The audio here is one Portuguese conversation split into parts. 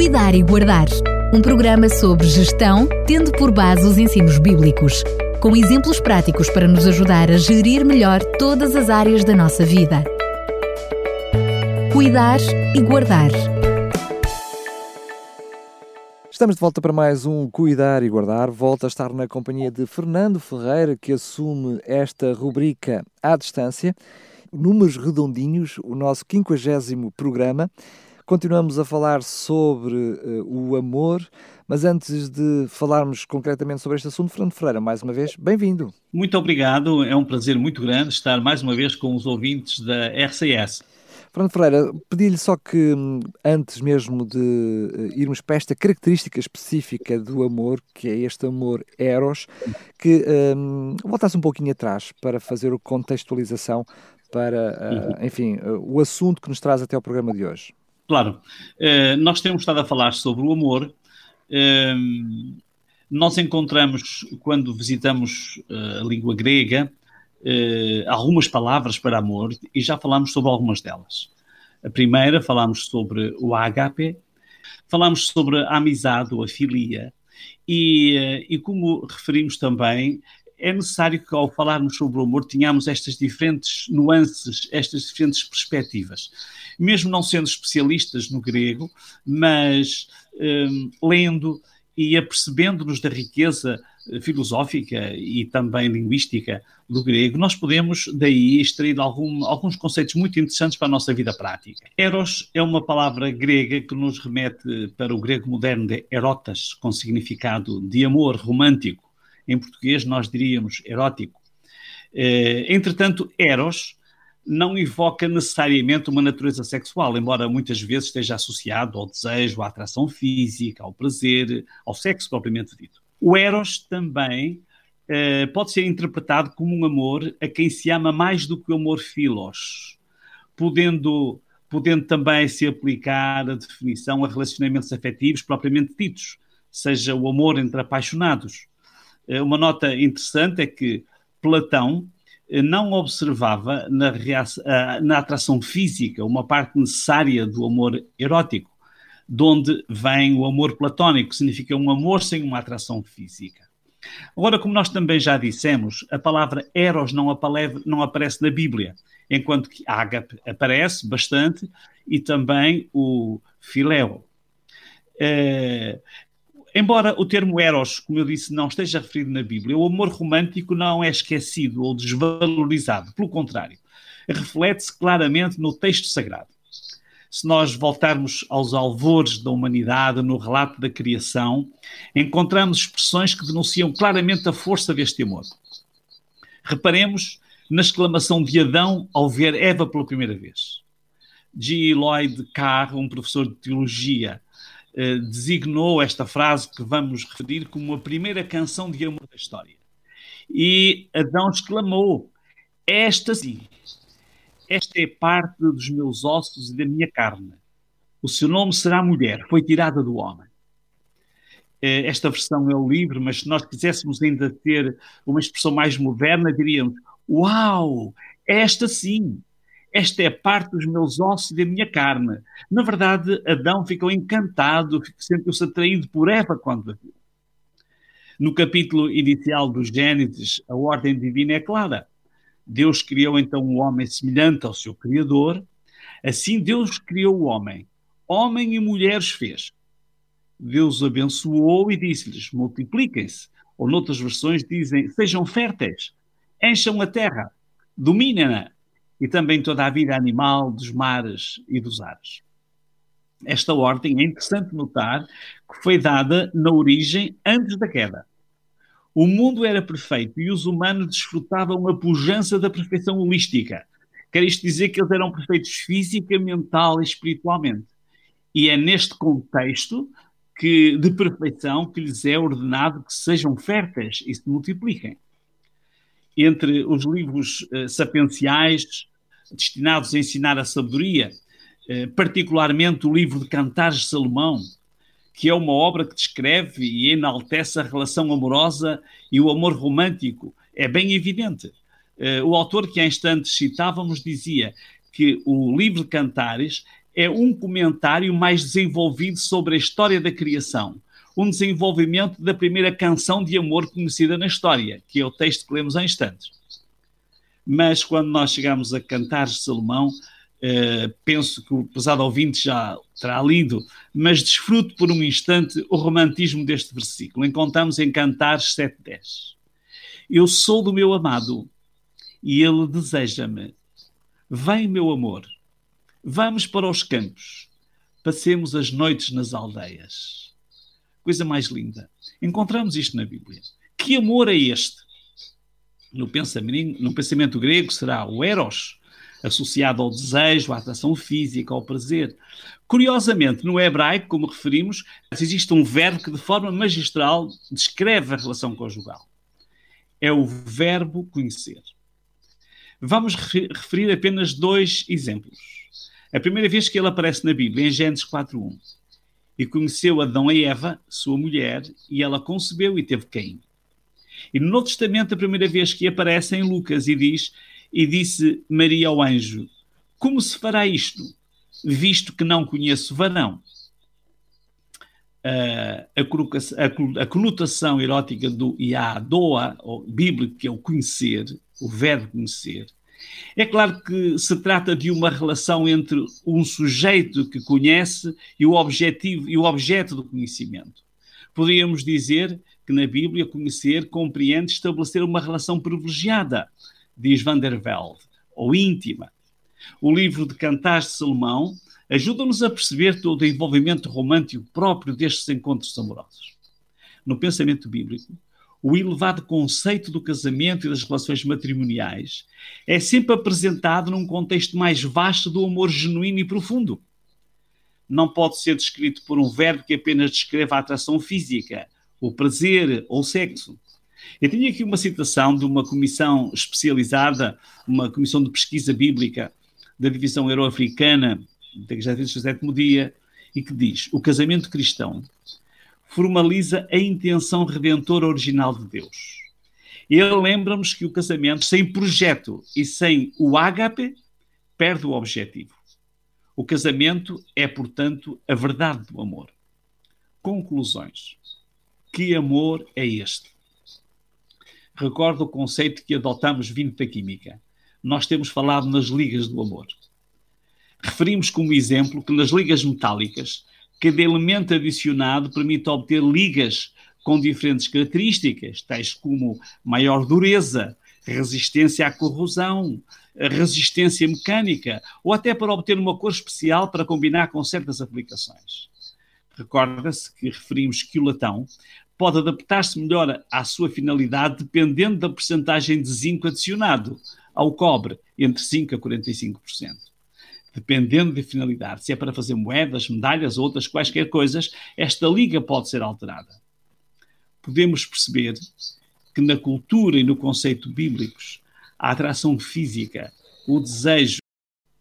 Cuidar e Guardar, um programa sobre gestão, tendo por base os ensinos bíblicos, com exemplos práticos para nos ajudar a gerir melhor todas as áreas da nossa vida. Cuidar e Guardar. Estamos de volta para mais um Cuidar e Guardar. Volta a estar na companhia de Fernando Ferreira, que assume esta rubrica à distância. Números redondinhos, o nosso 50 programa. Continuamos a falar sobre uh, o amor, mas antes de falarmos concretamente sobre este assunto, Fernando Ferreira, mais uma vez, bem-vindo. Muito obrigado, é um prazer muito grande estar mais uma vez com os ouvintes da RCS. Fernando Ferreira, pedi-lhe só que, antes mesmo de uh, irmos para esta característica específica do amor, que é este amor eros, que um, voltasse um pouquinho atrás para fazer a contextualização para, uh, enfim, uh, o assunto que nos traz até ao programa de hoje. Claro, nós temos estado a falar sobre o amor. nós encontramos, quando visitamos a língua grega, uh, algumas palavras para amor e já falámos sobre algumas delas. A primeira, falámos sobre o agape, falámos sobre a amizade ou a filia, e, e como referimos também, é necessário que ao falarmos sobre o amor tenhamos estas diferentes nuances, estas diferentes perspectivas. Mesmo não sendo especialistas no grego, mas um, eh, lendo e apercebendo-nos da riqueza filosófica e também linguística do grego, nós podemos daí extrair algum, alguns conceitos muito interessantes para a nossa vida prática. Eros é uma palavra grega que nos remete para o grego moderno de erotas, com significado de amor romântico. Em português nós diríamos erótico. Eh, entretanto, eros não evoca necessariamente uma natureza sexual, embora muitas vezes esteja associado ao desejo, à atração física, ao prazer, ao sexo propriamente dito. O Eros também uh, pode ser interpretado como um amor a quem se ama mais do que o amor filos, podendo, podendo também se aplicar a definição a relacionamentos afetivos propriamente ditos, seja o amor entre apaixonados. Uh, uma nota interessante é que Platão eh, não observava na, na, atração física uma parte necessária do amor erótico de onde vem o amor platónico, que significa um amor sem uma atração física. Agora, como nós também já dissemos, a palavra eros não, não aparece na Bíblia, enquanto que ágape aparece bastante e também o filéu. É, embora o termo eros, como eu disse, não esteja referido na Bíblia, o amor romântico não é esquecido ou desvalorizado, pelo contrário, reflete-se claramente no texto sagrado se nós voltarmos aos alvores da humanidade, no relato da criação, encontramos expressões que denunciam claramente a força deste amor. Reparemos na exclamação de Adão ao ver Eva pela primeira vez. G. Lloyd Carr, um professor de teologia, eh, designou esta frase que vamos referir como a primeira canção de amor da história. E Adão exclamou: Esta sim esta é parte dos meus ossos e da minha carne. O seu nome será mulher, foi tirada do homem. Eh, esta versão é o livre, mas se nós quiséssemos ainda ter uma expressão mais moderna, diríamos: Uau, esta sim, esta é parte dos meus ossos e da minha carne. Na verdade, Adão ficou encantado, sentiu-se atraído por Eva quando a viu. No capítulo inicial do Gênesis, a ordem divina é clara. Deus criou então um homem semelhante ao seu Criador. Assim Deus criou o homem. Homem e mulheres fez. Deus abençoou e disse-lhes: multipliquem-se. Ou noutras versões dizem: sejam férteis, encham a terra, dominem-na e também toda a vida animal dos mares e dos ares. Esta ordem é interessante notar que foi dada na origem antes da queda. O mundo era perfeito e os humanos desfrutavam a pujança da perfeição holística. Quer isto dizer que eles eram perfeitos física, mental e espiritualmente. E é neste contexto que, de perfeição que lhes é ordenado que sejam férteis e se multipliquem. Entre os livros uh, destinados a ensinar a sabedoria, uh, particularmente o livro de Cantares de Salomão, que é uma obra que descreve e enaltece a relação amorosa e o amor romântico. É bem evidente. Uh, o autor que há instantes citávamos dizia que o livro de Cantares é um comentário mais desenvolvido sobre a história da criação, um desenvolvimento da primeira canção de amor conhecida na história, que é o texto que lemos há instantes. Mas quando nós chegamos a Cantares de Salomão, eh, penso que o pesado ouvinte já terá lido, mas desfruto por um instante o romantismo deste versículo. Encontramos em Cantares 7.10. Eu sou do meu amado e ele deseja-me. Vem, meu amor, vamos para os campos, passemos as noites nas aldeias. Coisa mais linda. Encontramos isto na Bíblia. Que amor é este? No pensamento, no pensamento grego será o eros, associado ao desejo, à atração física, ao prazer. Curiosamente, no hebraico, como referimos, existe um verbo que de forma magistral descreve a relação conjugal. É o verbo conhecer. Vamos referir apenas dois exemplos. A primeira vez que ele aparece na Bíblia, em Gênesis 4.1. E conheceu Adão e Eva, sua mulher, e ela concebeu e teve Caim. E no Novo Testamento, a primeira vez que aparece em Lucas e diz: E disse Maria ao anjo: Como se fará isto, visto que não conheço varão? Uh, a, a, conotação erótica do Iadoa, ou bíblico, que é o conhecer, o verbo conhecer, é claro que se trata de uma relação entre um sujeito que conhece e o objetivo e o objeto do conhecimento. Poderíamos dizer que na Bíblia conhecer compreende estabelecer uma relação privilegiada, diz Van der Velde, ou íntima. O livro de Cantares de Salomão ajuda-nos a perceber todo o envolvimento romântico próprio destes encontros amorosos. No pensamento bíblico, o elevado conceito do casamento e das relações matrimoniais é sempre apresentado num contexto mais vasto do amor genuíno e profundo. Não pode ser descrito por um verbo que apenas descreva a atração física, o prazer ou sexo. Eu tenho aqui uma citação de uma comissão especializada, uma comissão de pesquisa bíblica da divisão euro-africana da Igreja do sétimo dia, e que diz: o casamento cristão formaliza a intenção redentora original de Deus. Ele lembra-nos que o casamento sem projeto e sem o ágape perde o objetivo. O casamento é, portanto, a verdade do amor. Conclusões. Que amor é este? Recordo o conceito que adotamos vindo da química. Nós temos falado nas ligas do amor. Referimos como exemplo que nas ligas metálicas, cada elemento adicionado permite obter ligas com diferentes características, tais como maior dureza, resistência à corrosão, resistência mecânica, ou até para obter uma cor especial para combinar com certas aplicações. Recorda-se que referimos que o latão pode adaptar-se melhor à sua finalidade dependendo da percentagem de zinco adicionado ao cobre, entre 5% a 45% dependendo da finalidade, se é para fazer moedas, medalhas ou outras quaisquer coisas, esta liga pode ser alterada. Podemos perceber que na cultura e no conceito bíblicos, a atração física, o desejo,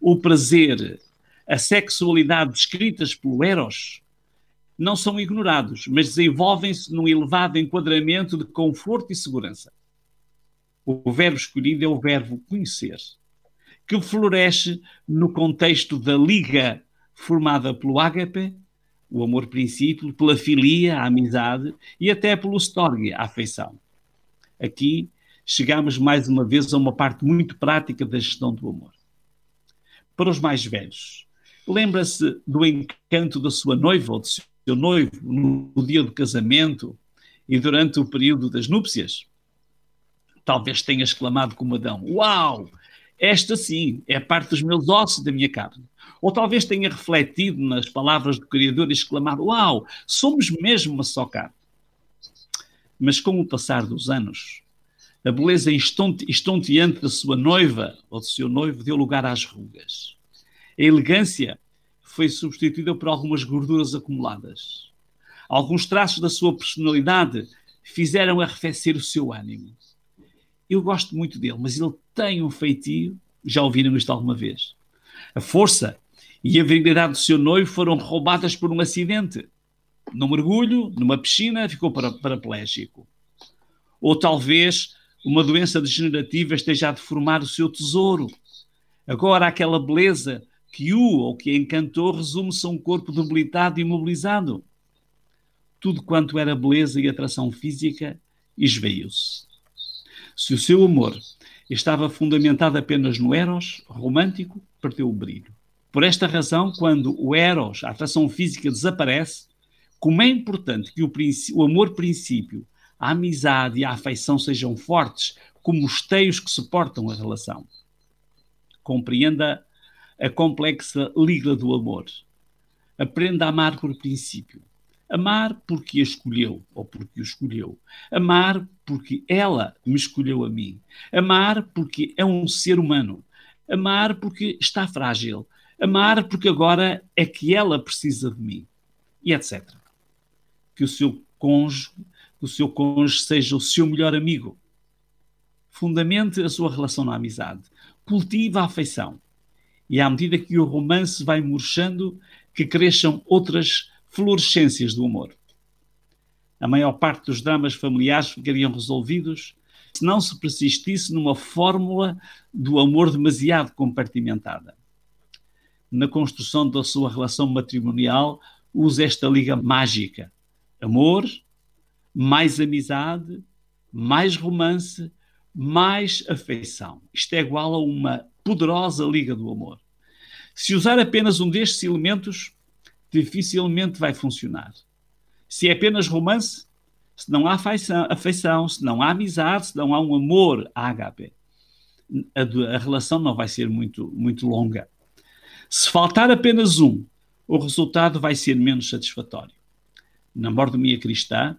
o prazer, a sexualidade descritas pelo Eros não são ignorados, mas desenvolvem-se num elevado enquadramento de conforto e segurança. O verbo escolhido é o verbo conhecer que floresce no contexto da liga formada pelo ágape, o amor princípio, pela filia, a amizade e até pelo storge, a afeição. Aqui chegamos mais uma vez a uma parte muito prática da gestão do amor. Para os mais velhos, lembra-se do encanto da sua noiva ou do seu noivo no dia do casamento e durante o período das núpcias? Talvez tenha exclamado como Adão: Uau! Esta sim é parte dos meus ossos da minha carne. Ou talvez tenha refletido nas palavras do Criador e exclamado: Uau, somos mesmo uma só carne. Mas com o passar dos anos, a beleza estonteante da sua noiva ou do seu noivo deu lugar às rugas. A elegância foi substituída por algumas gorduras acumuladas. Alguns traços da sua personalidade fizeram arrefecer o seu ânimo. Eu gosto muito dele, mas ele tem um feitio, já ouviram isto alguma vez. A força e a virilidade do seu noivo foram roubadas por um acidente. Num mergulho, numa piscina, ficou paraplégico. Ou talvez uma doença degenerativa esteja a deformar o seu tesouro. Agora aquela beleza que o ou que encantou resume-se a um corpo debilitado e imobilizado. Tudo quanto era beleza e atração física esveiu-se. Se o seu amor estava fundamentado apenas no eros romântico, perdeu o brilho. Por esta razão, quando o eros, a atração física, desaparece, como é importante que o, o amor princípio, a amizade e a afeição sejam fortes, como os teios que suportam a relação. Compreenda a complexa liga do amor. Aprenda a amar por princípio. Amar porque a escolheu ou porque o escolheu. Amar porque ela me escolheu a mim. Amar porque é um ser humano. Amar porque está frágil. Amar porque agora é que ela precisa de mim. E etc. Que o seu cônjuge, que o seu cônjuge seja o seu melhor amigo. Fundamente a sua relação na amizade. Cultiva a afeição e à medida que o romance vai murchando, que cresçam outras florescências do amor. A maior parte dos dramas familiares ficariam resolvidos se não se persistisse numa fórmula do amor demasiado compartimentada. Na construção da sua relação matrimonial, use esta liga mágica: amor, mais amizade, mais romance, mais afeição. Isto é igual a uma poderosa liga do amor. Se usar apenas um destes elementos, dificilmente vai funcionar. Se é apenas romance, se não há afeição, se não há amizade, se não há um amor ágape, a, a relação não vai ser muito, muito longa. Se faltar apenas um, o resultado vai ser menos satisfatório. Na mordomia cristã,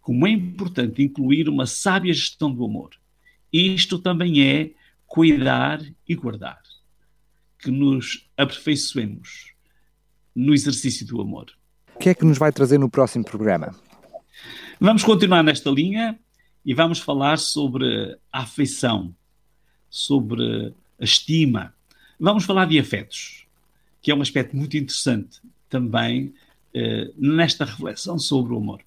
como é importante incluir uma sábia gestão do amor. Isto também é cuidar e guardar. Que nos aperfeiçoemos no exercício do amor. O que é que nos vai trazer no próximo programa? Vamos continuar nesta linha e vamos falar sobre a afeição, sobre a estima. Vamos falar de afetos, que é um aspecto muito interessante também eh, nesta reflexão sobre o amor.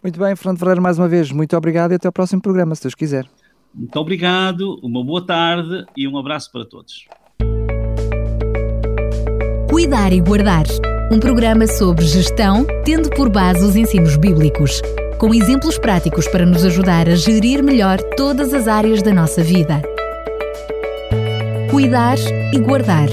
Muito bem, Fernando Ferreira, mais uma vez, muito obrigado e até ao próximo programa, se Deus quiser. Muito obrigado, uma boa tarde e um abraço para todos. Cuidar e Guardar um programa sobre gestão, tendo por base os ensinos bíblicos, com exemplos práticos para nos ajudar a gerir melhor todas as áreas da nossa vida. Cuidar e Guardar